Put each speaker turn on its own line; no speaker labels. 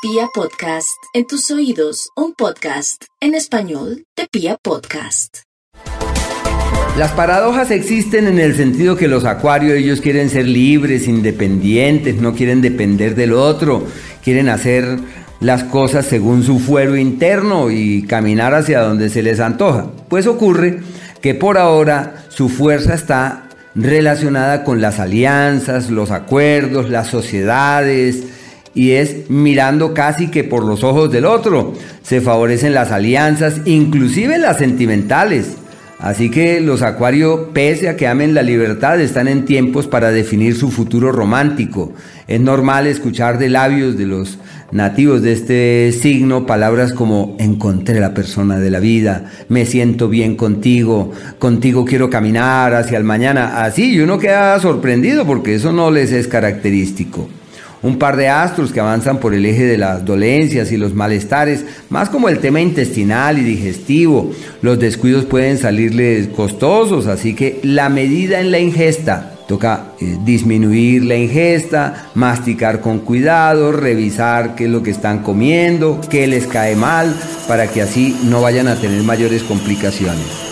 Pia Podcast, en tus oídos, un podcast en español de Pia Podcast.
Las paradojas existen en el sentido que los acuarios ellos quieren ser libres, independientes, no quieren depender del otro, quieren hacer las cosas según su fuero interno y caminar hacia donde se les antoja. Pues ocurre que por ahora su fuerza está relacionada con las alianzas, los acuerdos, las sociedades, y es mirando casi que por los ojos del otro. Se favorecen las alianzas, inclusive las sentimentales. Así que los acuarios, pese a que amen la libertad, están en tiempos para definir su futuro romántico. Es normal escuchar de labios de los nativos de este signo palabras como encontré la persona de la vida, me siento bien contigo, contigo quiero caminar hacia el mañana. Así, y uno queda sorprendido porque eso no les es característico un par de astros que avanzan por el eje de las dolencias y los malestares, más como el tema intestinal y digestivo. Los descuidos pueden salirles costosos, así que la medida en la ingesta. Toca eh, disminuir la ingesta, masticar con cuidado, revisar qué es lo que están comiendo, qué les cae mal, para que así no vayan a tener mayores complicaciones.